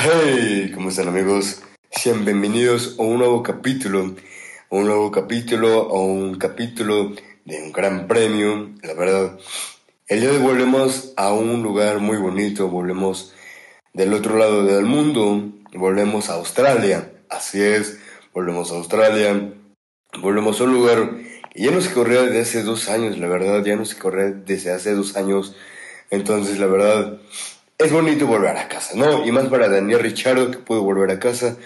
Hey, ¿cómo están amigos? Sean bienvenidos a un nuevo capítulo, a un nuevo capítulo, a un capítulo de un gran premio, la verdad. El día de hoy volvemos a un lugar muy bonito, volvemos del otro lado del mundo, volvemos a Australia, así es, volvemos a Australia, volvemos a un lugar que ya no se corría desde hace dos años, la verdad, ya no se corría desde hace dos años, entonces la verdad es bonito volver a casa, ¿no? Y más para Daniel Richardo que pudo volver a casa,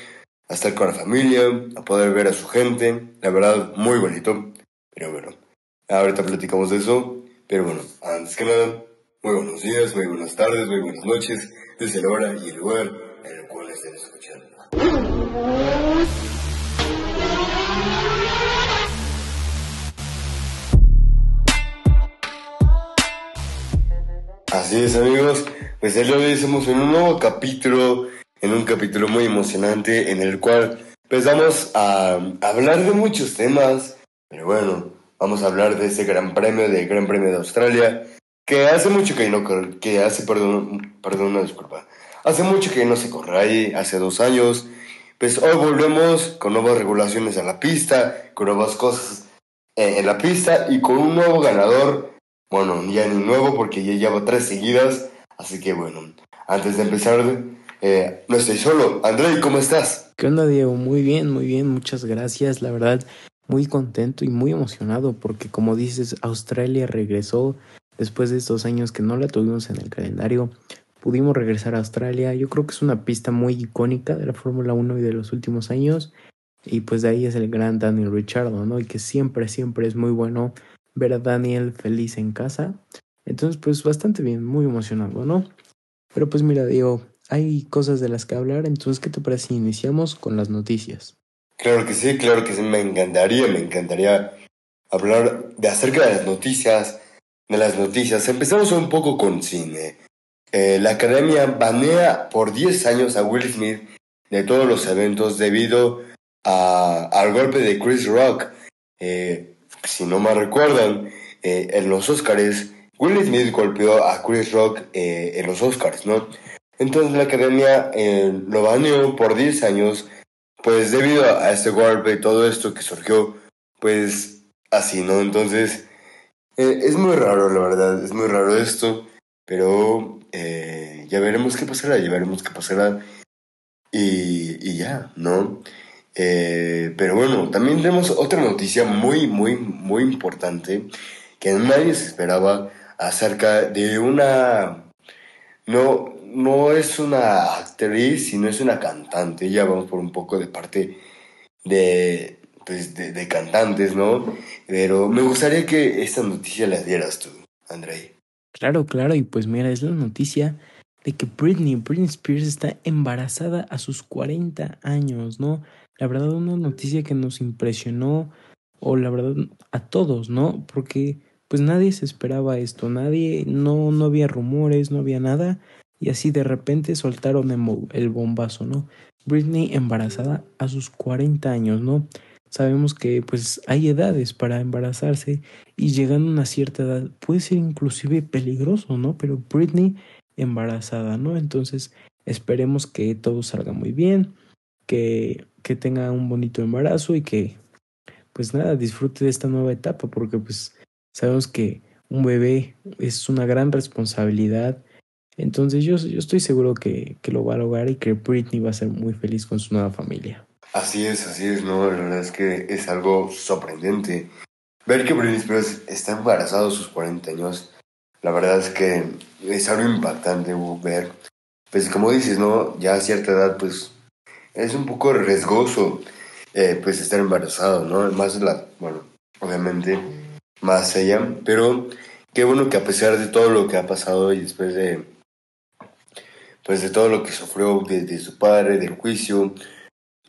a estar con la familia, a poder ver a su gente, la verdad, muy bonito. Pero bueno, ahorita platicamos de eso. Pero bueno, antes que nada, muy buenos días, muy buenas tardes, muy buenas noches, desde la hora y el lugar en el cual estén escuchando. Así es amigos, pues de hoy estamos en un nuevo capítulo, en un capítulo muy emocionante en el cual empezamos a hablar de muchos temas, pero bueno, vamos a hablar de ese gran premio, del Gran Premio de Australia, que hace mucho que no que hace, perdón, perdón, una disculpa, hace mucho que no se corre ahí, hace dos años, pues hoy volvemos con nuevas regulaciones a la pista, con nuevas cosas eh, en la pista y con un nuevo ganador bueno, ya ni nuevo porque ya llevo tres seguidas. Así que bueno, antes de empezar, eh, no estoy solo. André, ¿cómo estás? ¿Qué onda, Diego? Muy bien, muy bien, muchas gracias. La verdad, muy contento y muy emocionado porque, como dices, Australia regresó después de estos años que no la tuvimos en el calendario. Pudimos regresar a Australia. Yo creo que es una pista muy icónica de la Fórmula 1 y de los últimos años. Y pues de ahí es el gran Daniel Richardo, ¿no? Y que siempre, siempre es muy bueno ver a Daniel feliz en casa. Entonces, pues bastante bien, muy emocionado, ¿no? Pero pues mira, digo, hay cosas de las que hablar, entonces, ¿qué te parece si iniciamos con las noticias? Claro que sí, claro que sí, me encantaría, me encantaría hablar de acerca de las noticias, de las noticias. Empezamos un poco con cine. Eh, la academia banea por 10 años a Will Smith de todos los eventos debido a, al golpe de Chris Rock. Eh, si no me recuerdan, eh, en los Oscars, Will Smith golpeó a Chris Rock eh, en los Oscars, ¿no? Entonces la academia eh, lo baneó por 10 años, pues debido a este golpe y todo esto que surgió, pues así, ¿no? Entonces, es muy raro, la verdad, es muy raro esto, pero ya veremos qué pasará, ya veremos qué pasará. Y, y ya, ¿no? Eh, pero bueno, también tenemos otra noticia muy, muy, muy importante que nadie se esperaba acerca de una... No, no es una actriz, sino es una cantante. Ya vamos por un poco de parte de, pues, de, cantantes, ¿no? Pero me gustaría que esta noticia la dieras tú, Andrei. Claro, claro, y pues mira, es la noticia de que Britney, Britney Spears está embarazada a sus 40 años, ¿no? La verdad, una noticia que nos impresionó, o la verdad, a todos, ¿no? Porque pues nadie se esperaba esto, nadie, no, no había rumores, no había nada, y así de repente soltaron el bombazo, ¿no? Britney embarazada a sus 40 años, ¿no? Sabemos que pues hay edades para embarazarse y llegando a una cierta edad puede ser inclusive peligroso, ¿no? Pero Britney embarazada, ¿no? Entonces esperemos que todo salga muy bien, que, que tenga un bonito embarazo y que pues nada, disfrute de esta nueva etapa porque pues sabemos que un bebé es una gran responsabilidad. Entonces yo, yo estoy seguro que, que lo va a lograr y que Britney va a ser muy feliz con su nueva familia. Así es, así es, no, la verdad es que es algo sorprendente. Ver que Britney Spears está embarazada a sus 40 años la verdad es que es algo impactante ver. Pues como dices, ¿no? Ya a cierta edad, pues es un poco riesgoso eh, pues estar embarazado, ¿no? Más la, bueno, obviamente, más ella, pero qué bueno que a pesar de todo lo que ha pasado y después de, pues de todo lo que sufrió de, su padre, del juicio,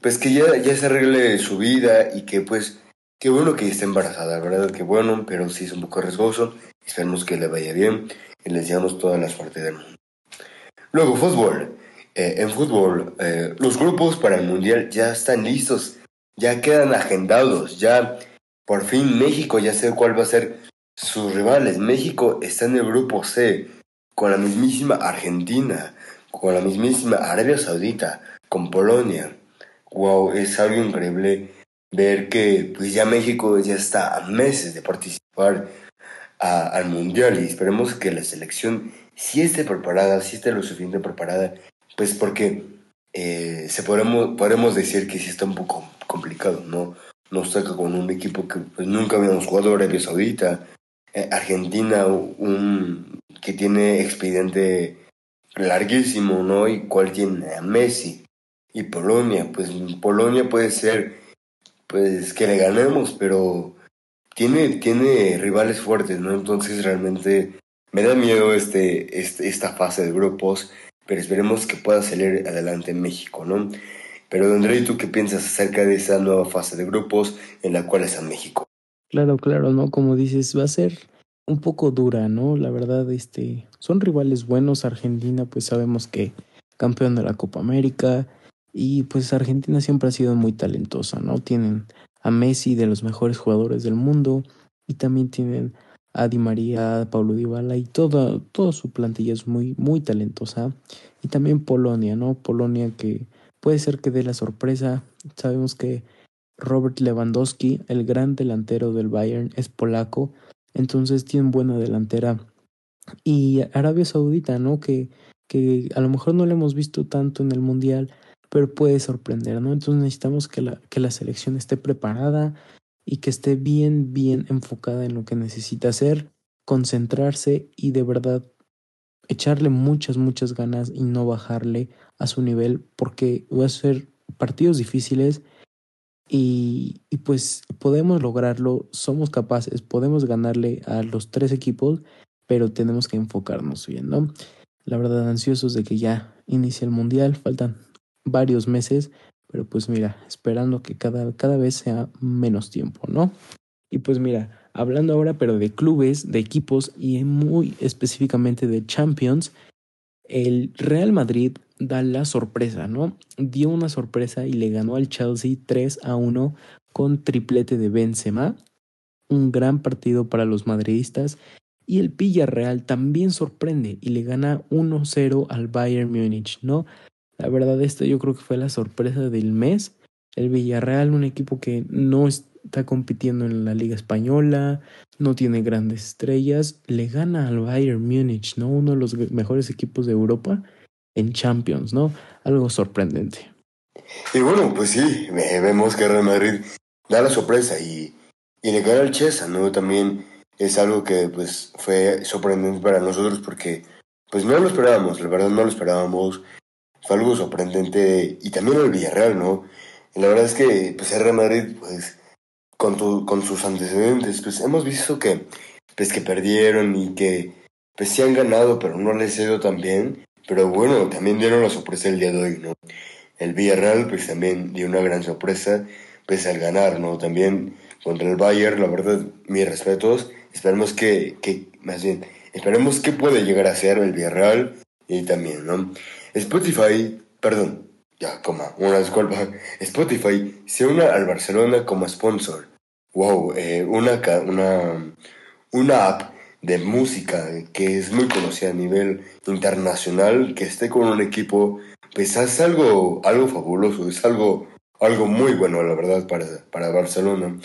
pues que ya, ya se arregle su vida y que pues, qué bueno que esté embarazada, ¿verdad? Qué bueno, pero sí es un poco riesgoso Esperemos que le vaya bien y les deseamos toda la suerte del mundo. Luego, fútbol. Eh, en fútbol, eh, los grupos para el Mundial ya están listos, ya quedan agendados, ya por fin México ya sé cuál va a ser sus rivales. México está en el grupo C con la mismísima Argentina, con la mismísima Arabia Saudita, con Polonia. Wow, es algo increíble ver que pues ya México ya está a meses de participar al Mundial y esperemos que la selección sí esté preparada, sí esté lo suficiente preparada, pues porque eh, se podemos, podemos decir que sí está un poco complicado, ¿no? Nos toca con un equipo que pues, nunca habíamos jugado, Arabia Saudita, eh, Argentina, un, que tiene expediente larguísimo, ¿no? Y cuál tiene a Messi. Y Polonia, pues Polonia puede ser, pues que le ganemos, pero tiene, tiene rivales fuertes, ¿no? Entonces realmente me da miedo este, este, esta fase de grupos, pero esperemos que pueda salir adelante en México, ¿no? Pero André, ¿tú qué piensas acerca de esa nueva fase de grupos en la cual está México? Claro, claro, ¿no? Como dices, va a ser un poco dura, ¿no? La verdad, este, son rivales buenos. Argentina, pues sabemos que campeón de la Copa América y pues Argentina siempre ha sido muy talentosa, ¿no? Tienen a Messi de los mejores jugadores del mundo y también tienen a Di María, a Paulo Dybala y toda, toda su plantilla es muy, muy talentosa. Y también Polonia, ¿no? Polonia que puede ser que dé la sorpresa. Sabemos que Robert Lewandowski, el gran delantero del Bayern, es polaco, entonces tienen buena delantera. Y Arabia Saudita, ¿no? Que, que a lo mejor no lo hemos visto tanto en el Mundial, pero puede sorprender, ¿no? Entonces necesitamos que la, que la selección esté preparada, y que esté bien, bien enfocada en lo que necesita hacer, concentrarse y de verdad echarle muchas, muchas ganas y no bajarle a su nivel porque va a ser partidos difíciles y, y, pues podemos lograrlo, somos capaces, podemos ganarle a los tres equipos, pero tenemos que enfocarnos bien, ¿no? La verdad, ansiosos de que ya inicie el mundial, faltan varios meses, pero pues mira, esperando que cada, cada vez sea menos tiempo, ¿no? Y pues mira, hablando ahora pero de clubes, de equipos y muy específicamente de Champions, el Real Madrid da la sorpresa, ¿no? Dio una sorpresa y le ganó al Chelsea 3 a 1 con triplete de Benzema, un gran partido para los madridistas y el Villarreal también sorprende y le gana 1-0 al Bayern Múnich, ¿no? La verdad, esto yo creo que fue la sorpresa del mes. El Villarreal, un equipo que no está compitiendo en la Liga Española, no tiene grandes estrellas, le gana al Bayern Múnich, ¿no? Uno de los mejores equipos de Europa en Champions, ¿no? Algo sorprendente. Y bueno, pues sí, vemos que Real Madrid da la sorpresa y, y le gana al Chesa, ¿no? También es algo que pues fue sorprendente para nosotros porque pues no lo esperábamos, la verdad no lo esperábamos fue algo sorprendente. Y también el Villarreal, ¿no? la verdad es que, pues, Real Madrid, pues, con, con sus antecedentes, pues, hemos visto que, pues, que perdieron y que, pues, sí han ganado, pero no les ha ido tan bien. Pero bueno, también dieron la sorpresa el día de hoy, ¿no? El Villarreal, pues, también dio una gran sorpresa, pues, al ganar, ¿no? También contra el Bayern, la verdad, mis respetos. Esperemos que, que más bien, esperemos que puede llegar a ser el Villarreal y también, ¿no? Spotify, perdón, ya, coma, una disculpa. Spotify se une al Barcelona como sponsor. Wow, eh, una, una, una app de música que es muy conocida a nivel internacional, que esté con un equipo, pues es algo, algo fabuloso, es algo, algo muy bueno, la verdad, para, para Barcelona.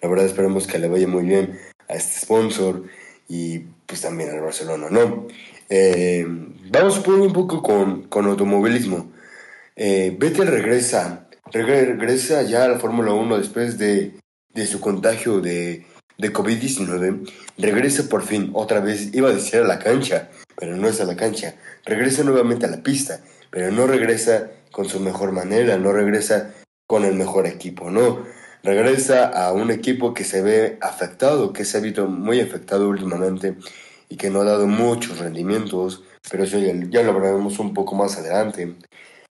La verdad esperemos que le vaya muy bien a este sponsor y pues también al Barcelona, ¿no? Eh, vamos a poner un poco con, con automovilismo. Eh, Vettel regresa, regresa ya a la Fórmula 1 después de, de su contagio de, de COVID-19. Regresa por fin, otra vez, iba a decir a la cancha, pero no es a la cancha. Regresa nuevamente a la pista, pero no regresa con su mejor manera, no regresa con el mejor equipo, no. Regresa a un equipo que se ve afectado, que se ha visto muy afectado últimamente y que no ha dado muchos rendimientos, pero eso ya, lo veremos un poco más adelante.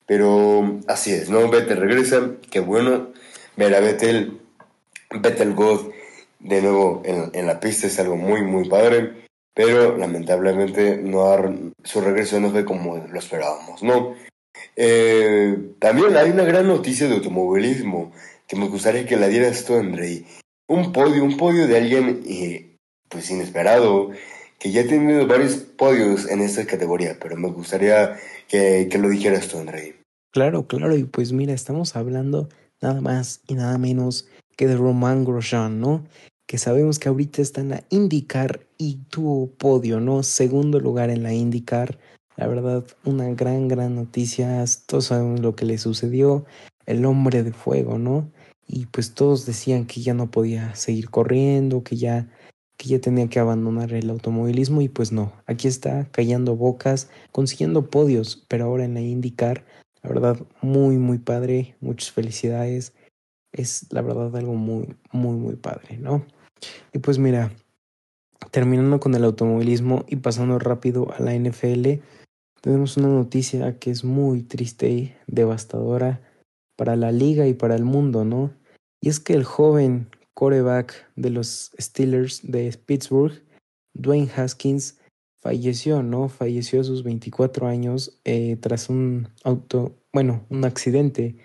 Pero así es, ¿no? Vettel regresa, qué bueno ver a Vettel, Vettel God de nuevo en, en, la pista es algo muy, muy padre, pero lamentablemente no su regreso no fue como lo esperábamos, ¿no? Eh, también hay una gran noticia de automovilismo que me gustaría que la dieras tú, Andrei. Un podio, un podio de alguien eh, pues inesperado, que ya ha tenido varios podios en esta categoría, pero me gustaría que, que lo dijeras tú, André. Claro, claro, y pues mira, estamos hablando nada más y nada menos que de Romain Grosjean, ¿no? Que sabemos que ahorita está en la IndyCar y tuvo podio, ¿no? Segundo lugar en la IndyCar. La verdad, una gran, gran noticia. Todos sabemos lo que le sucedió. El hombre de fuego, ¿no? Y pues todos decían que ya no podía seguir corriendo, que ya, que ya tenía que abandonar el automovilismo y pues no. Aquí está callando bocas, consiguiendo podios, pero ahora en la IndyCar, la verdad, muy, muy padre. Muchas felicidades es la verdad algo muy, muy, muy padre, ¿no? Y pues mira, terminando con el automovilismo y pasando rápido a la NFL, tenemos una noticia que es muy triste y devastadora para la liga y para el mundo, ¿no? Y es que el joven coreback de los Steelers de Pittsburgh, Dwayne Haskins, falleció, ¿no? Falleció a sus 24 años eh, tras un auto, bueno, un accidente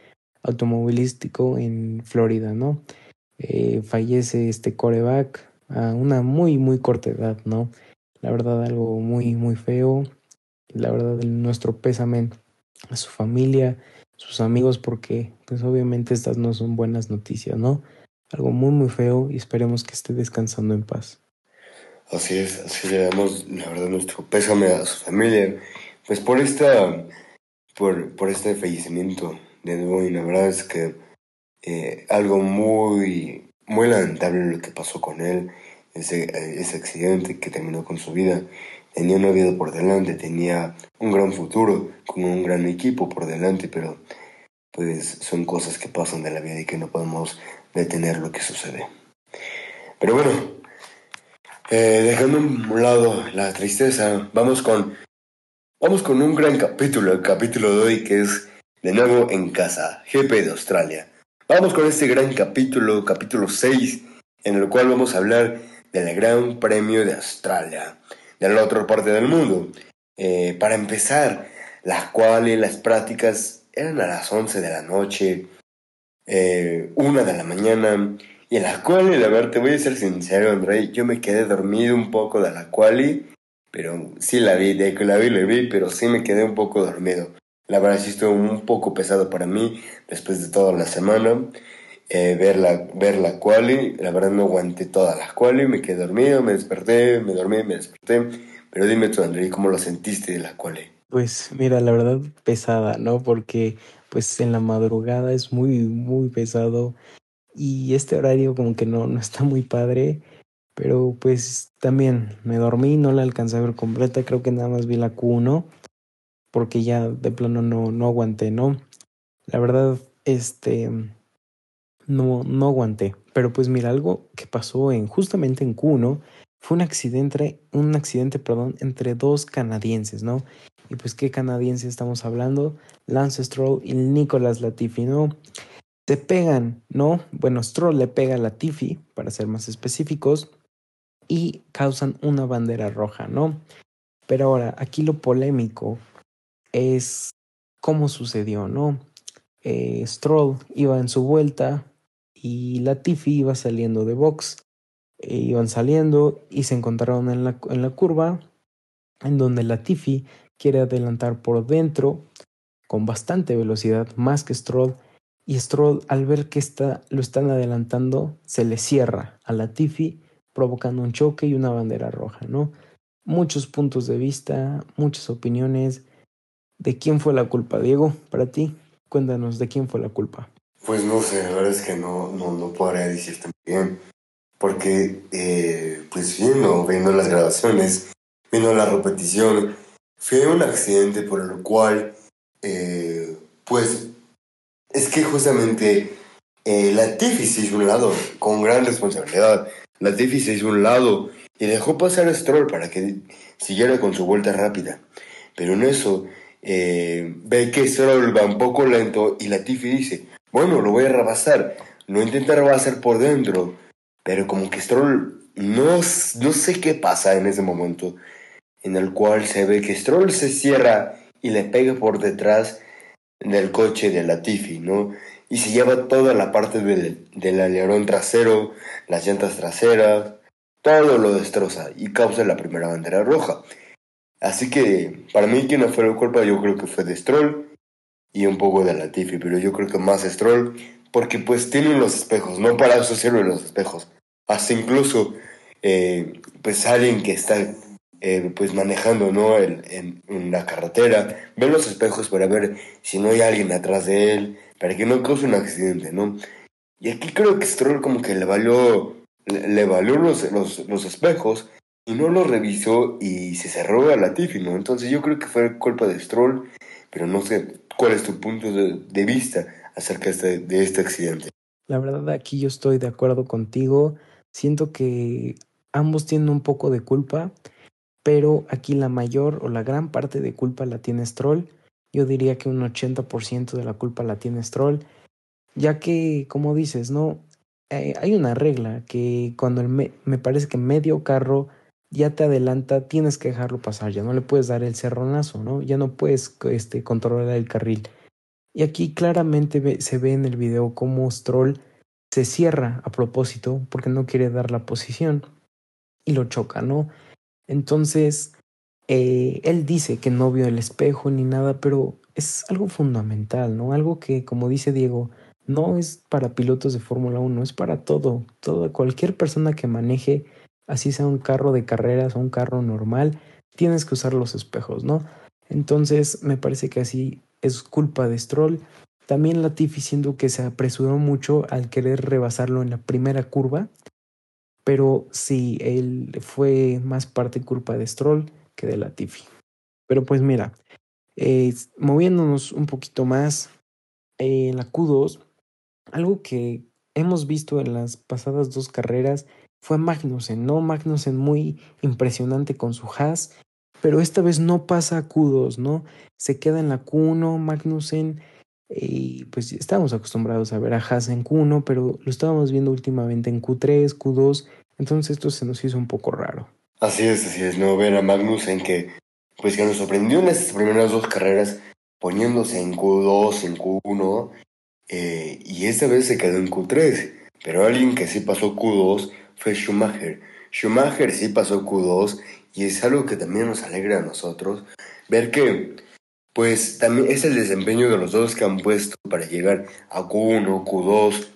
automovilístico en Florida, ¿no? Eh, fallece este coreback a una muy, muy corta edad, ¿no? La verdad, algo muy, muy feo. La verdad, nuestro pésame a su familia, sus amigos, porque, pues, obviamente, estas no son buenas noticias, ¿no? Algo muy, muy feo y esperemos que esté descansando en paz. Así es, así le damos, la verdad, nuestro pésame a su familia, pues, por esta, por, por este fallecimiento de nuevo y la verdad es que eh, algo muy, muy lamentable lo que pasó con él, ese, ese accidente que terminó con su vida. Tenía una vida por delante, tenía un gran futuro, con un gran equipo por delante, pero pues son cosas que pasan de la vida y que no podemos detener lo que sucede. Pero bueno, eh, dejando a un lado la tristeza, vamos con, vamos con un gran capítulo, el capítulo de hoy que es de nuevo en casa, GP de Australia. Vamos con este gran capítulo, capítulo 6, en el cual vamos a hablar del Gran Premio de Australia, de la otra parte del mundo. Eh, para empezar, las cuales las prácticas eran a las 11 de la noche, eh, una de la mañana, y en las cuales, la verdad, te voy a ser sincero, André, yo me quedé dormido un poco de la quali, pero sí la vi, de que la vi, la vi, pero sí me quedé un poco dormido. La verdad sí estuvo un poco pesado para mí después de toda la semana. Eh, ver, la, ver la quali, la verdad no aguanté todas las quali, me quedé dormido, me desperté, me dormí, me desperté. Pero dime tú, André, ¿cómo lo sentiste de la quali? Pues mira, la verdad pesada, ¿no? Porque pues en la madrugada es muy, muy pesado y este horario como que no, no está muy padre. Pero pues también me dormí, no la alcancé a ver completa, creo que nada más vi la Q1 porque ya de plano no, no aguanté, ¿no? La verdad, este, no, no aguanté. Pero pues mira, algo que pasó en, justamente en Q1 fue un accidente, un accidente, perdón, entre dos canadienses, ¿no? Y pues, ¿qué canadienses estamos hablando? Lance Stroll y Nicolas Latifi, ¿no? Se pegan, ¿no? Bueno, Stroll le pega a Latifi, para ser más específicos, y causan una bandera roja, ¿no? Pero ahora, aquí lo polémico es cómo sucedió, ¿no? Eh, Stroll iba en su vuelta y Latifi iba saliendo de box. E iban saliendo y se encontraron en la, en la curva en donde Latifi quiere adelantar por dentro con bastante velocidad, más que Stroll. Y Stroll, al ver que está, lo están adelantando, se le cierra a Latifi, provocando un choque y una bandera roja, ¿no? Muchos puntos de vista, muchas opiniones ¿De quién fue la culpa, Diego? Para ti, cuéntanos, ¿de quién fue la culpa? Pues no sé, la verdad es que no, no, no podría decirte bien. Porque, eh, pues viendo, viendo las grabaciones, viendo la repetición, fue un accidente por el cual, eh, pues, es que justamente eh, la Tiffy se hizo un lado, con gran responsabilidad. La Tiffy se hizo un lado y dejó pasar a Stroll para que siguiera con su vuelta rápida. Pero en eso, eh, ve que Stroll va un poco lento y Latifi dice, bueno, lo voy a rebasar, lo intenta rebasar por dentro, pero como que Stroll no, no sé qué pasa en ese momento, en el cual se ve que Stroll se cierra y le pega por detrás del coche de Latifi, ¿no? Y se lleva toda la parte del, del alerón trasero, las llantas traseras, todo lo destroza y causa la primera bandera roja. Así que para mí quien no fue la culpa yo creo que fue de Stroll y un poco de Latifi, pero yo creo que más Stroll porque pues tienen los espejos, no para eso sirven los espejos. Hasta incluso eh, pues alguien que está eh, pues manejando ¿no? El, en, la carretera, ve los espejos para ver si no hay alguien atrás de él, para que no cause un accidente, ¿no? Y aquí creo que Stroll como que le valió, le, valió los, los, los, espejos y no los revisó y se cerró a la Tiffy, ¿no? Entonces yo creo que fue culpa de Stroll, pero no sé cuál es tu punto de, vista acerca de este, de este accidente. La verdad aquí yo estoy de acuerdo contigo, siento que ambos tienen un poco de culpa pero aquí la mayor o la gran parte de culpa la tiene Stroll. Yo diría que un 80% de la culpa la tiene Stroll, ya que, como dices, ¿no? Eh, hay una regla que cuando el me parece que medio carro ya te adelanta, tienes que dejarlo pasar, ya no le puedes dar el cerronazo, ¿no? Ya no puedes este, controlar el carril. Y aquí claramente se ve en el video cómo Stroll se cierra a propósito porque no quiere dar la posición y lo choca, ¿no? Entonces, eh, él dice que no vio el espejo ni nada, pero es algo fundamental, ¿no? Algo que, como dice Diego, no es para pilotos de Fórmula 1, es para todo, todo, cualquier persona que maneje, así sea un carro de carreras o un carro normal, tienes que usar los espejos, ¿no? Entonces, me parece que así es culpa de Stroll. También Latifi siendo que se apresuró mucho al querer rebasarlo en la primera curva pero sí, él fue más parte culpa de Stroll que de Latifi. Pero pues mira, eh, moviéndonos un poquito más en la Q2, algo que hemos visto en las pasadas dos carreras fue Magnussen, ¿no? Magnussen muy impresionante con su Haas, pero esta vez no pasa a Q2, ¿no? Se queda en la Q1, Magnussen, y pues estábamos acostumbrados a ver a Haas en Q1, pero lo estábamos viendo últimamente en Q3, Q2, entonces esto se nos hizo un poco raro. Así es, así es, no ver a Magnus en que, pues que nos sorprendió en estas primeras dos carreras, poniéndose en Q2, en Q1, eh, y esta vez se quedó en Q3, pero alguien que sí pasó Q2 fue Schumacher. Schumacher sí pasó Q2 y es algo que también nos alegra a nosotros ver que pues también es el desempeño de los dos que han puesto para llegar a Q1, Q2,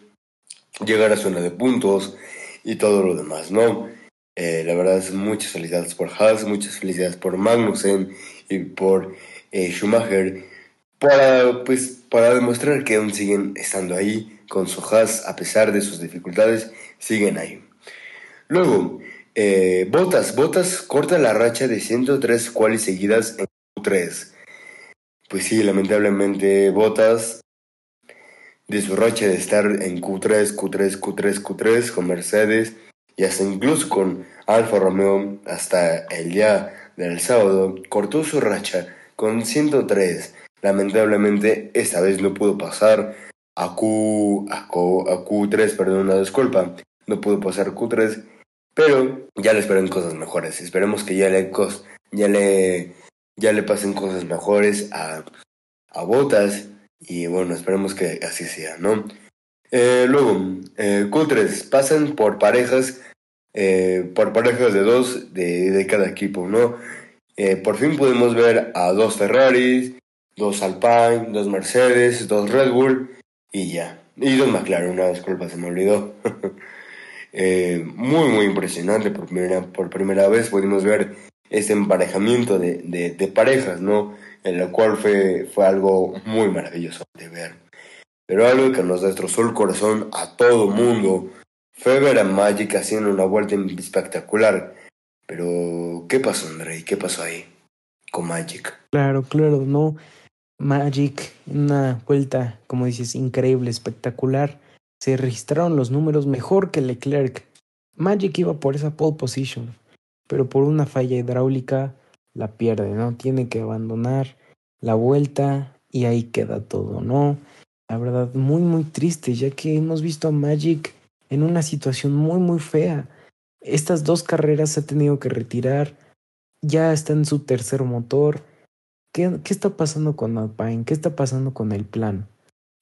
llegar a zona de puntos y todo lo demás, ¿no? Eh, la verdad es muchas felicidades por Haas, muchas felicidades por Magnussen y por eh, Schumacher para, pues, para demostrar que aún siguen estando ahí con su Haas a pesar de sus dificultades, siguen ahí. Luego, eh, Botas, Botas corta la racha de 103 cuales seguidas en Q3. Pues sí, lamentablemente Botas de su racha de estar en Q3, Q3, Q3, Q3 con Mercedes y hasta incluso con Alfa Romeo hasta el día del sábado, cortó su racha con 103. Lamentablemente esta vez no pudo pasar a, Q, a, Q, a Q3, perdón, una disculpa, no pudo pasar Q3, pero ya le esperan cosas mejores. Esperemos que ya le, ya le, ya le pasen cosas mejores a, a Botas y bueno, esperemos que así sea, ¿no? Eh, luego, eh, Q3, pasan por parejas, eh, por parejas de dos de, de cada equipo, ¿no? Eh, por fin pudimos ver a dos Ferraris, dos Alpine, dos Mercedes, dos Red Bull y ya. Y dos McLaren, una disculpa, se me olvidó. eh, muy, muy impresionante. Por primera, por primera vez pudimos ver este emparejamiento de, de, parejas, ¿no? en la cual fue, fue algo muy maravilloso de ver. Pero algo que nos destrozó el corazón a todo mundo fue ver a Magic haciendo una vuelta espectacular. Pero, ¿qué pasó, André? ¿Qué pasó ahí con Magic? Claro, claro, no. Magic, una vuelta, como dices, increíble, espectacular. Se registraron los números mejor que Leclerc. Magic iba por esa pole position, pero por una falla hidráulica la pierde, ¿no? Tiene que abandonar la vuelta y ahí queda todo, ¿no? La verdad, muy, muy triste, ya que hemos visto a Magic en una situación muy, muy fea. Estas dos carreras se ha tenido que retirar, ya está en su tercer motor. ¿Qué, qué está pasando con Alpine? ¿Qué está pasando con el plan?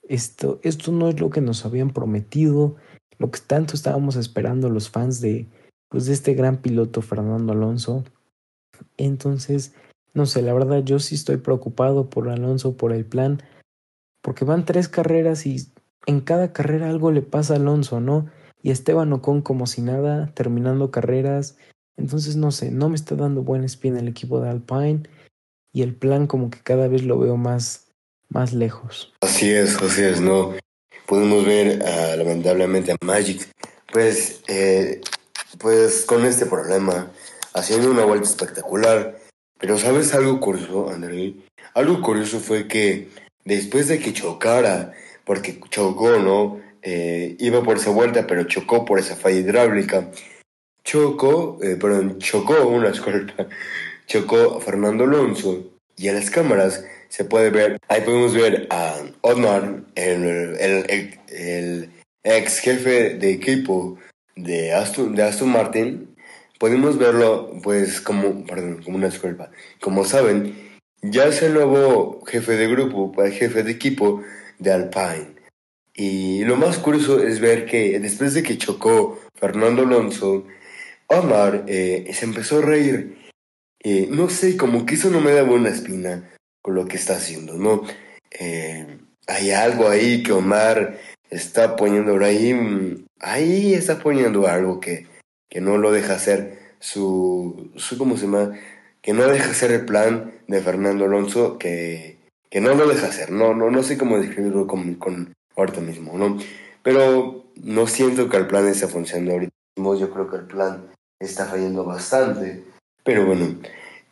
Esto, esto no es lo que nos habían prometido, lo que tanto estábamos esperando los fans de, pues de este gran piloto Fernando Alonso. Entonces, no sé, la verdad yo sí estoy preocupado por Alonso, por el plan, porque van tres carreras y en cada carrera algo le pasa a Alonso, ¿no? Y Esteban Ocon como si nada, terminando carreras. Entonces, no sé, no me está dando buen spin el equipo de Alpine y el plan como que cada vez lo veo más, más lejos. Así es, así es, ¿no? Podemos ver uh, lamentablemente a Magic, pues, eh, pues con este problema, haciendo una vuelta espectacular. Pero ¿sabes algo curioso, André? Algo curioso fue que después de que chocara, porque chocó, ¿no? Eh, iba por esa vuelta, pero chocó por esa falla hidráulica. Chocó, eh, perdón, chocó una escolta, chocó Fernando Alonso. Y en las cámaras se puede ver, ahí podemos ver a Otmar, el, el, el, ex jefe de equipo de Aston, de Aston Martin. Podemos verlo, pues, como, perdón, como una disculpa. Como saben, ya es el nuevo jefe de grupo, el jefe de equipo de Alpine. Y lo más curioso es ver que después de que chocó Fernando Alonso, Omar eh, se empezó a reír. Eh, no sé, como que eso no me da buena espina con lo que está haciendo, ¿no? Eh, hay algo ahí que Omar está poniendo ahí, mm, ahí está poniendo algo que, que no lo deja hacer su, su, ¿cómo se llama? Que no deja hacer el plan de Fernando Alonso, que, que no lo deja hacer, no, no, no sé cómo describirlo con, con ahorita mismo, ¿no? Pero no siento que el plan esté funcionando ahorita mismo, yo creo que el plan está fallando bastante, pero bueno,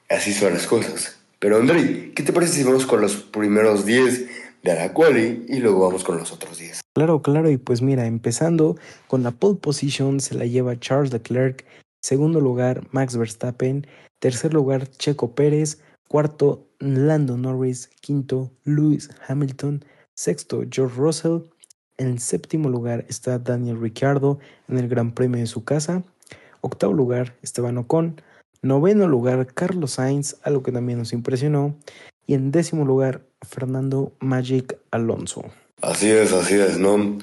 así son las cosas. Pero André, ¿qué te parece si vamos con los primeros 10 de la quali y luego vamos con los otros 10? Claro, claro, y pues mira, empezando con la pole position se la lleva Charles Leclerc, segundo lugar Max Verstappen, tercer lugar Checo Pérez, cuarto Lando Norris, quinto Lewis Hamilton, sexto George Russell, en séptimo lugar está Daniel Ricciardo en el Gran Premio de su casa, octavo lugar Esteban Ocon, Noveno lugar, Carlos Sainz, algo que también nos impresionó. Y en décimo lugar, Fernando Magic Alonso. Así es, así es, ¿no?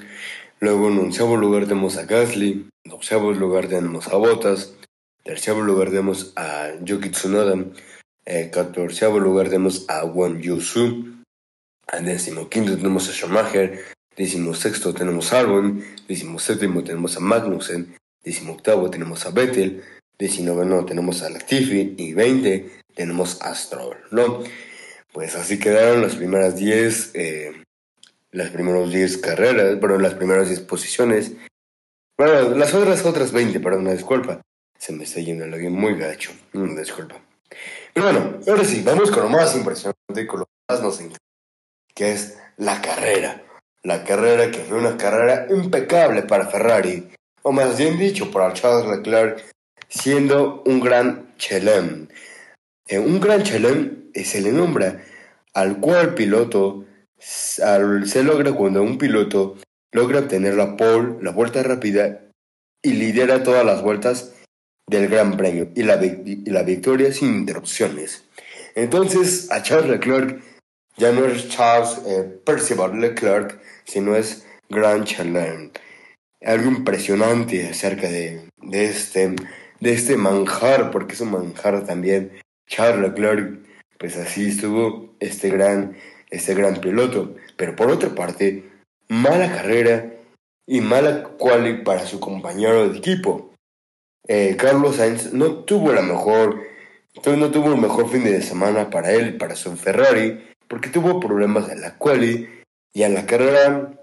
Luego en onceavo lugar tenemos a Gasly, en doceavo lugar tenemos a Bottas, terceavo lugar tenemos a Yuki Tsunoda, eh, catorceavo lugar tenemos a Wang Yusu, en décimo quinto tenemos a Schumacher, décimo sexto tenemos a Albon, décimo séptimo tenemos a Magnussen, décimo octavo tenemos a Vettel, 19 no tenemos a Latifi y 20 tenemos a Stroll, ¿no? Pues así quedaron las primeras 10, eh, las primeras 10 carreras, bueno, las primeras 10 posiciones. Bueno, las otras otras 20, perdón, una disculpa. Se me está yendo el avión muy gacho, disculpa. Pero bueno, ahora sí, vamos con lo más impresionante, con lo más nos encanta, que es la carrera. La carrera que fue una carrera impecable para Ferrari, o más bien dicho, para Charles Leclerc, siendo un gran chelem. Eh, un gran chelem se le nombra al cual piloto se logra cuando un piloto logra obtener la pole, la vuelta rápida y lidera todas las vueltas del Gran Premio y la, la victoria sin interrupciones. Entonces a Charles Leclerc ya no es Charles eh, Percival Leclerc, sino es Grand Chelem. Algo impresionante acerca de, de este de este manjar, porque es un manjar también. Charles Leclerc, pues así estuvo este gran, este gran piloto. Pero por otra parte, mala carrera y mala quali para su compañero de equipo. Eh, Carlos Sainz no tuvo la mejor, no tuvo el mejor fin de semana para él, para su Ferrari, porque tuvo problemas en la quali y en la carrera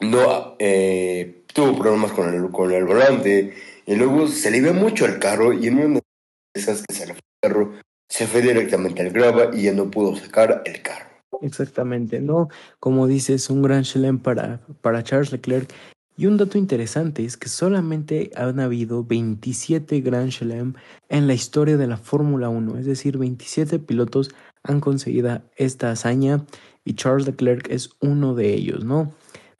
no eh, tuvo problemas con el, con el volante y luego se le iba mucho el carro y en una de esas que se le fue el carro, se fue directamente al grava y ya no pudo sacar el carro. Exactamente, ¿no? Como dices, un gran chelem para, para Charles Leclerc. Y un dato interesante es que solamente han habido 27 Grand Chelem en la historia de la Fórmula 1, es decir, 27 pilotos han conseguido esta hazaña y Charles Leclerc es uno de ellos, ¿no?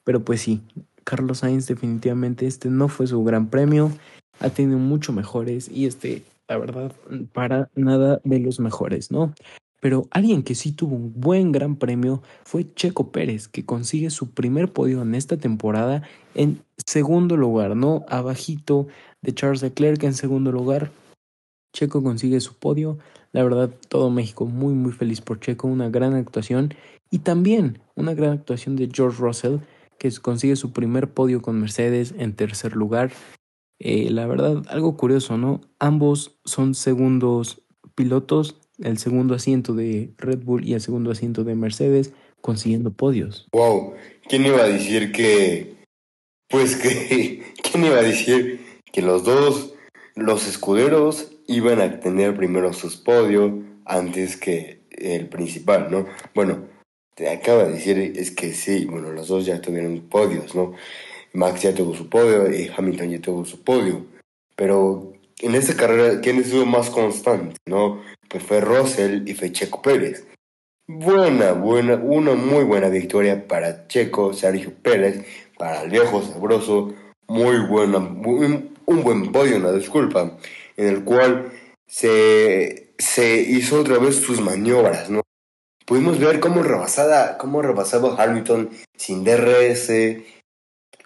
Pero pues sí, Carlos Sainz definitivamente este no fue su gran premio ha tenido mucho mejores y este, la verdad, para nada de los mejores, ¿no? Pero alguien que sí tuvo un buen gran premio fue Checo Pérez, que consigue su primer podio en esta temporada en segundo lugar, ¿no? Abajito de Charles Leclerc en segundo lugar. Checo consigue su podio. La verdad, todo México muy, muy feliz por Checo. Una gran actuación. Y también una gran actuación de George Russell, que consigue su primer podio con Mercedes en tercer lugar. Eh, la verdad, algo curioso, ¿no? Ambos son segundos pilotos, el segundo asiento de Red Bull y el segundo asiento de Mercedes, consiguiendo podios. Wow, ¿quién iba a decir que... Pues que... ¿Quién iba a decir que los dos, los escuderos, iban a tener primero sus podios antes que el principal, ¿no? Bueno, te acaba de decir es que sí, bueno, los dos ya tuvieron podios, ¿no? Max ya tuvo su podio y Hamilton ya tuvo su podio. Pero en esta carrera, ¿quién estuvo más constante? ¿No? Pues fue Russell y fue Checo Pérez. Buena, buena, una muy buena victoria para Checo, Sergio Pérez, para el viejo sabroso. Muy buena, un, buen podio, una disculpa, en el cual se, se hizo otra vez sus maniobras, ¿no? Pudimos ver cómo rebasada, cómo rebasaba Hamilton sin DRS,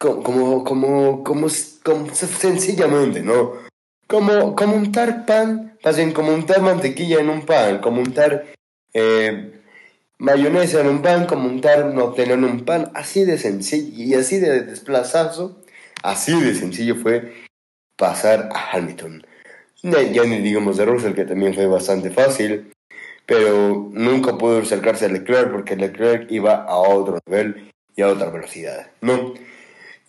como, como, como, como, sencillamente, ¿no? Como, como untar pan, más bien como untar mantequilla en un pan, como untar eh, mayonesa en un pan, como untar no tener un pan, así de sencillo y así de desplazazo, así de sencillo fue pasar a Hamilton. Ya ni digamos de Russell, que también fue bastante fácil, pero nunca pudo acercarse a Leclerc porque Leclerc iba a otro nivel y a otra velocidad, ¿no?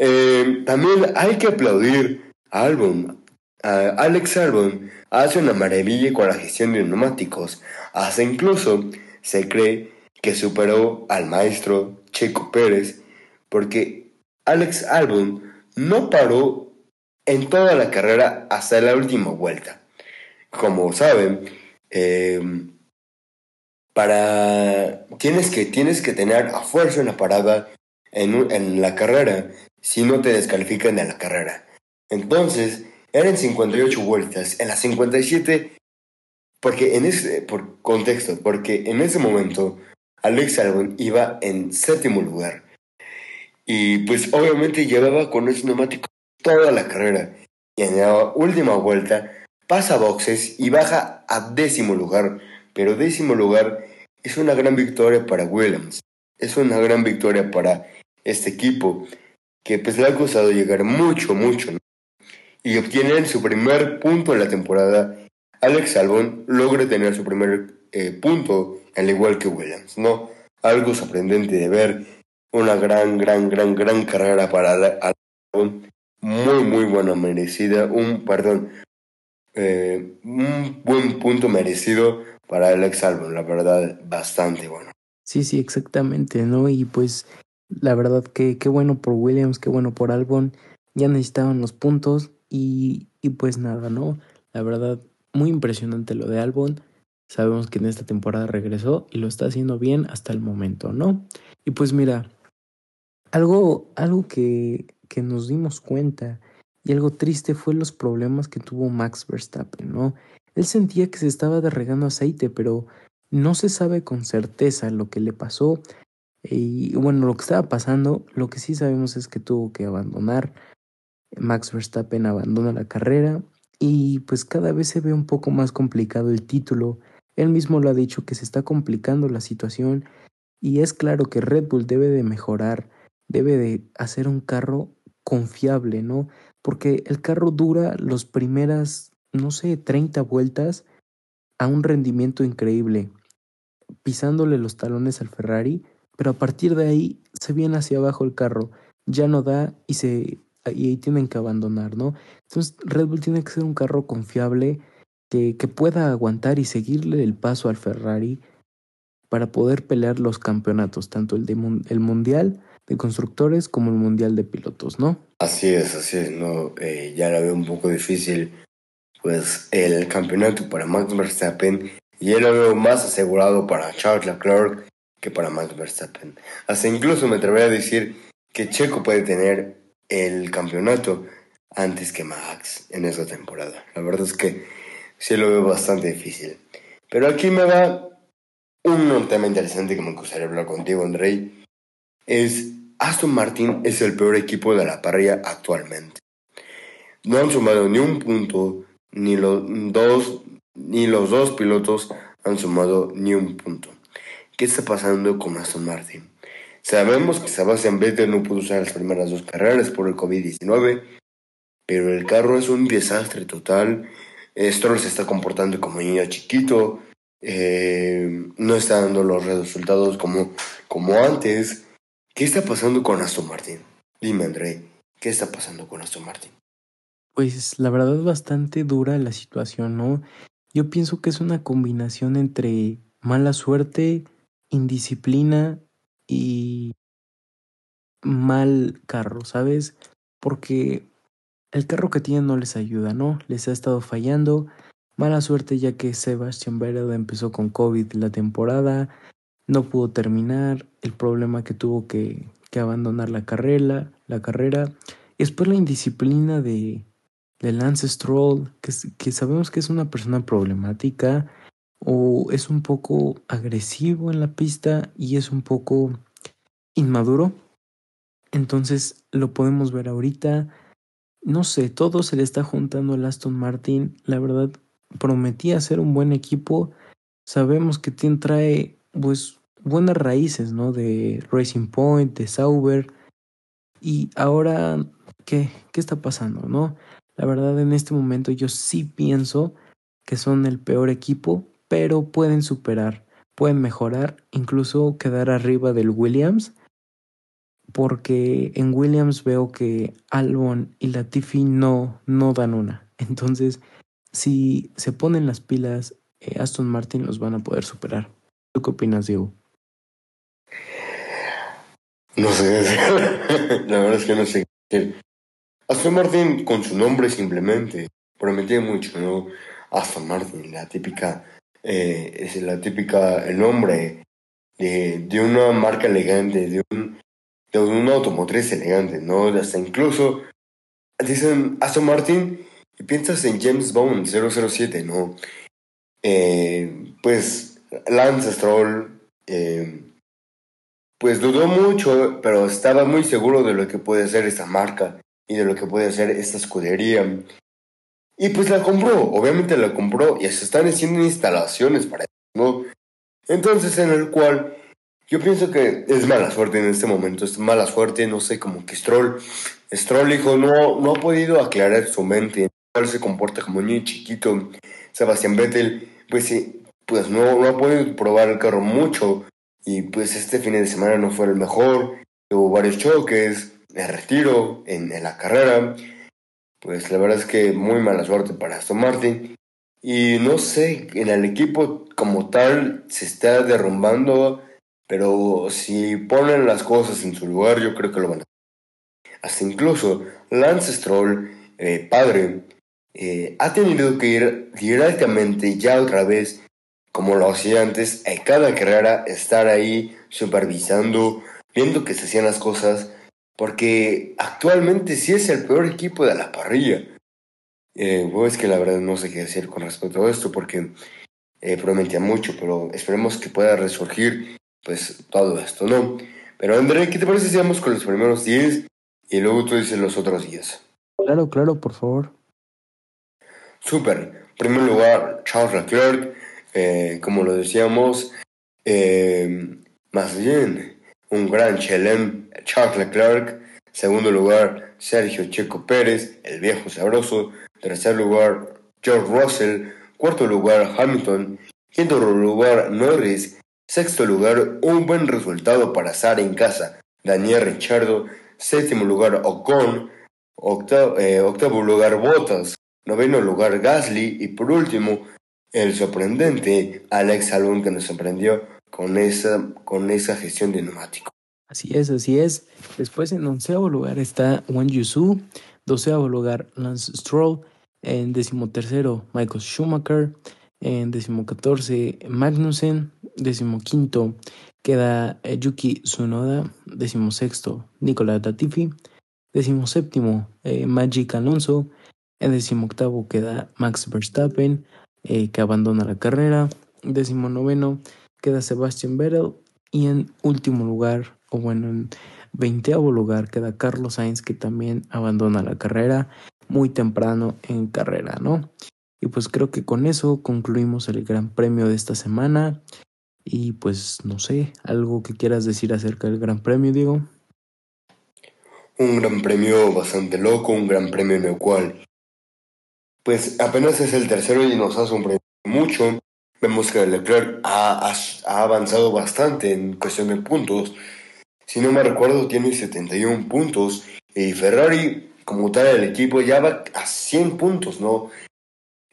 Eh, también hay que aplaudir a Albon. Alex Albon hace una maravilla con la gestión de neumáticos. Hasta incluso se cree que superó al maestro Checo Pérez porque Alex Albon no paró en toda la carrera hasta la última vuelta. Como saben, em, para tienes que tienes que tener a fuerza una parada en, en la carrera si no te descalifican de la carrera. Entonces, eran 58 vueltas. En las 57, porque en ese, por contexto, porque en ese momento Alex Albon iba en séptimo lugar. Y pues obviamente llevaba con ese neumático toda la carrera. Y en la última vuelta pasa boxes y baja a décimo lugar. Pero décimo lugar es una gran victoria para Williams. Es una gran victoria para este equipo que pues le ha costado llegar mucho, mucho, y obtienen su primer punto en la temporada. Alex Albon logra tener su primer eh, punto, al igual que Williams, ¿no? Algo sorprendente de ver, una gran, gran, gran, gran carrera para Albon, muy, muy buena, merecida, un, perdón, eh, un buen punto merecido para Alex Albon, la verdad, bastante bueno. Sí, sí, exactamente, ¿no? Y pues la verdad que qué bueno por Williams, qué bueno por Albon. Ya necesitaban los puntos y, y pues nada, ¿no? La verdad, muy impresionante lo de Albon. Sabemos que en esta temporada regresó y lo está haciendo bien hasta el momento, ¿no? Y pues mira, algo, algo que, que nos dimos cuenta y algo triste fue los problemas que tuvo Max Verstappen, ¿no? Él sentía que se estaba derregando aceite, pero no se sabe con certeza lo que le pasó y bueno, lo que estaba pasando, lo que sí sabemos es que tuvo que abandonar. Max Verstappen abandona la carrera y pues cada vez se ve un poco más complicado el título. Él mismo lo ha dicho que se está complicando la situación y es claro que Red Bull debe de mejorar, debe de hacer un carro confiable, ¿no? Porque el carro dura los primeras, no sé, 30 vueltas a un rendimiento increíble, pisándole los talones al Ferrari pero a partir de ahí se viene hacia abajo el carro, ya no da y se y ahí tienen que abandonar, ¿no? Entonces Red Bull tiene que ser un carro confiable que, que pueda aguantar y seguirle el paso al Ferrari para poder pelear los campeonatos, tanto el, de, el mundial de constructores como el mundial de pilotos, ¿no? Así es, así es, no, eh, ya la veo un poco difícil, pues el campeonato para Max Verstappen, ya lo veo más asegurado para Charles Leclerc que para Max Verstappen. Hasta incluso me atrevería a decir que Checo puede tener el campeonato antes que Max en esa temporada. La verdad es que sí lo veo bastante difícil. Pero aquí me va un tema interesante que me gustaría hablar contigo, Andrei. Es Aston Martin es el peor equipo de la parrilla actualmente. No han sumado ni un punto, ni los dos, ni los dos pilotos han sumado ni un punto. ¿Qué está pasando con Aston Martin? Sabemos que Sebastian Vettel no pudo usar las primeras dos carreras por el COVID-19, pero el carro es un desastre total. Stroll se está comportando como niño chiquito, eh, no está dando los resultados como, como antes. ¿Qué está pasando con Aston Martin? Dime, André, ¿qué está pasando con Aston Martin? Pues la verdad es bastante dura la situación, ¿no? Yo pienso que es una combinación entre mala suerte, indisciplina y mal carro, ¿sabes? Porque el carro que tienen no les ayuda, ¿no? Les ha estado fallando. Mala suerte ya que Sebastian Vettel empezó con COVID la temporada, no pudo terminar, el problema que tuvo que, que abandonar la carrera, la carrera. Y después la indisciplina de, de Lance Stroll, que, que sabemos que es una persona problemática o es un poco agresivo en la pista y es un poco inmaduro. Entonces lo podemos ver ahorita. No sé, todo se le está juntando al Aston Martin. La verdad, prometía ser un buen equipo. Sabemos que tiene, trae pues buenas raíces, ¿no? De Racing Point, de Sauber. Y ahora, ¿qué? ¿Qué está pasando, no? La verdad, en este momento yo sí pienso que son el peor equipo, pero pueden superar, pueden mejorar, incluso quedar arriba del Williams, porque en Williams veo que Albon y Latifi no, no dan una. Entonces, si se ponen las pilas, eh, Aston Martin los van a poder superar. ¿Tú qué opinas, Diego? No sé, la verdad es que no sé qué Aston Martin, con su nombre simplemente, prometía mucho, ¿no? Aston Martin, la típica, eh, es la típica, el nombre de, de una marca elegante, de un, de una automotriz elegante, ¿no? Hasta incluso dicen Aston Martin y piensas en James Bond 007, ¿no? Eh, pues Lance Stroll, eh, pues dudó mucho, pero estaba muy seguro de lo que puede ser esta marca y de lo que puede hacer esta escudería. Y pues la compró, obviamente la compró. Y se están haciendo instalaciones para eso, ¿no? Entonces en el cual yo pienso que es mala suerte en este momento, es mala suerte, no sé, como que Stroll, Stroll hijo, no, no ha podido aclarar su mente, cual se comporta como un niño chiquito. Sebastián Vettel, pues sí, pues no, no ha podido probar el carro mucho. Y pues este fin de semana no fue el mejor, hubo varios choques, el retiro en la carrera, pues la verdad es que muy mala suerte para Aston Martin. Y no sé, en el equipo como tal se está derrumbando, pero si ponen las cosas en su lugar, yo creo que lo van a hacer. Hasta incluso Lance Stroll, eh, padre, eh, ha tenido que ir directamente ya otra vez, como lo hacía antes, a cada carrera, estar ahí supervisando, viendo que se hacían las cosas, porque actualmente sí es el peor equipo de la parrilla. Eh, es que la verdad no sé qué decir con respecto a esto, porque eh, prometía mucho, pero esperemos que pueda resurgir pues todo esto, ¿no? Pero André, ¿qué te parece si vamos con los primeros 10 y luego tú dices los otros 10? Claro, claro, por favor. Super. En primer lugar, Charles Leclerc, eh, como lo decíamos, eh, más bien un gran chelem, Charles Leclerc. Segundo lugar, Sergio Checo Pérez, el viejo sabroso. Tercer lugar, George Russell. Cuarto lugar, Hamilton. Quinto lugar, Norris. Sexto lugar, un buen resultado para Sara en casa, Daniel Richardo. Séptimo lugar, Ocon. Octavo, eh, octavo lugar, Bottas noveno lugar Gasly y por último el sorprendente Alex Albon que nos sorprendió con esa, con esa gestión de neumático. Así es, así es. Después en onceavo lugar está Wang Yusu, doceavo lugar Lance Stroll, en decimotercero Michael Schumacher, en decimocatorce Magnussen, decimoquinto queda eh, Yuki Tsunoda, decimosexto Nicolás Latifi, decimoséptimo eh, Magic Alonso, en decimoctavo queda Max Verstappen, eh, que abandona la carrera. En decimonoveno queda Sebastian Vettel. Y en último lugar, o bueno, en veinteavo lugar queda Carlos Sainz, que también abandona la carrera muy temprano en carrera, ¿no? Y pues creo que con eso concluimos el Gran Premio de esta semana. Y pues no sé, algo que quieras decir acerca del Gran Premio, Diego. Un gran premio bastante loco, un gran premio en el cual, pues apenas es el tercero y nos ha sorprendido mucho. Vemos que Leclerc ha, ha avanzado bastante en cuestión de puntos. Si no me recuerdo, tiene 71 puntos. Y Ferrari, como tal, el equipo ya va a 100 puntos, ¿no?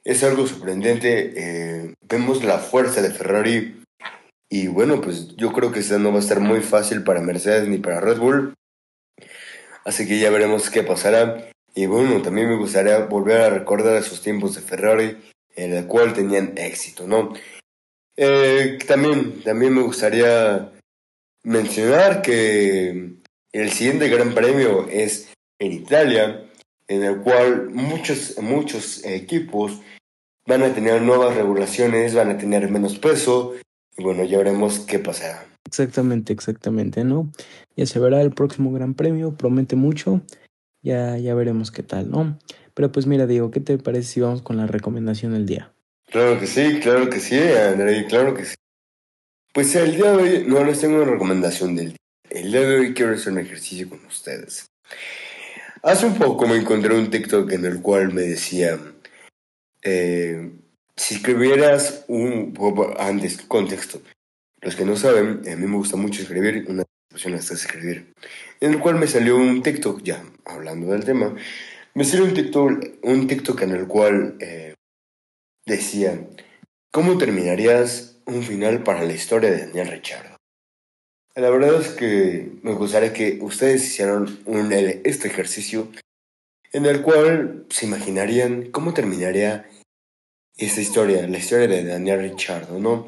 Es algo sorprendente. Eh, vemos la fuerza de Ferrari. Y bueno, pues yo creo que esta no va a estar muy fácil para Mercedes ni para Red Bull. Así que ya veremos qué pasará. Y bueno, también me gustaría volver a recordar esos tiempos de Ferrari en el cual tenían éxito, ¿no? Eh, también, también me gustaría mencionar que el siguiente Gran Premio es en Italia, en el cual muchos, muchos equipos van a tener nuevas regulaciones, van a tener menos peso, y bueno, ya veremos qué pasará. Exactamente, exactamente, ¿no? Ya se verá el próximo Gran Premio, promete mucho, ya, ya veremos qué tal, ¿no? Pero pues mira, Diego, ¿qué te parece si vamos con la recomendación del día? Claro que sí, claro que sí, André, claro que sí. Pues el día de hoy no les tengo una recomendación del día. El día de hoy quiero hacer un ejercicio con ustedes. Hace un poco me encontré un TikTok en el cual me decía, eh, si escribieras un... Antes, contexto. Los que no saben, a mí me gusta mucho escribir, una situación hasta escribir. En el cual me salió un TikTok, ya hablando del tema, me salió un TikTok, un TikTok en el cual eh, decía, ¿cómo terminarías un final para la historia de Daniel Richardo? La verdad es que me gustaría que ustedes hicieran este ejercicio en el cual se imaginarían cómo terminaría esta historia, la historia de Daniel Richardo, ¿no?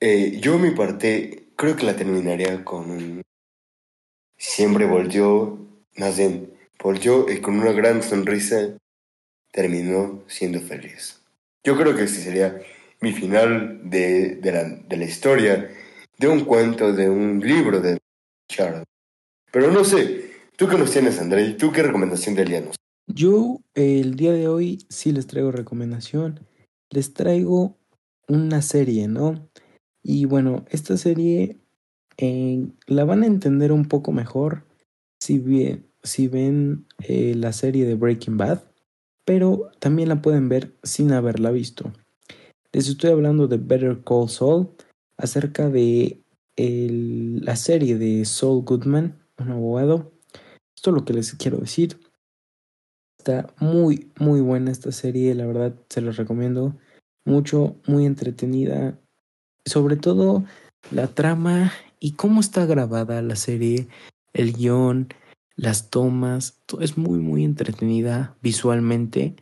Eh, yo mi parte creo que la terminaría con. Siempre volteó, más bien, volteó y con una gran sonrisa terminó siendo feliz. Yo creo que este sería mi final de, de, la, de historia de un cuento, de un libro de Richardo. Pero no sé, ¿tú qué nos tienes, André? ¿Tú qué recomendación darías? Yo el día de hoy sí les traigo recomendación. Les traigo una serie, ¿no? Y bueno, esta serie eh, la van a entender un poco mejor si, bien, si ven eh, la serie de Breaking Bad, pero también la pueden ver sin haberla visto. Les estoy hablando de Better Call Saul, acerca de la serie de Saul Goodman, un abogado. Esto es lo que les quiero decir. Está muy, muy buena esta serie, la verdad se los recomiendo mucho, muy entretenida. Sobre todo la trama y cómo está grabada la serie, el guion, las tomas, todo es muy, muy entretenida visualmente.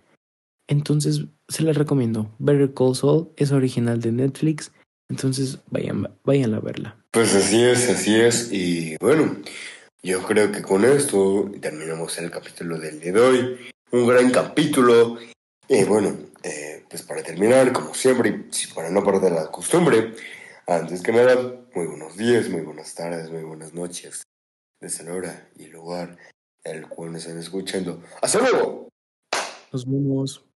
Entonces se les recomiendo. Better Call Saul es original de Netflix. Entonces vayan, vayan a verla. Pues así es, así es. Y bueno, yo creo que con esto terminamos el capítulo del día de hoy. Un gran capítulo. Y bueno, eh, pues para terminar, como siempre, y para no perder la costumbre, antes que nada, muy buenos días, muy buenas tardes, muy buenas noches, desde la hora y lugar el cual me están escuchando. ¡Hasta luego! Nos vemos.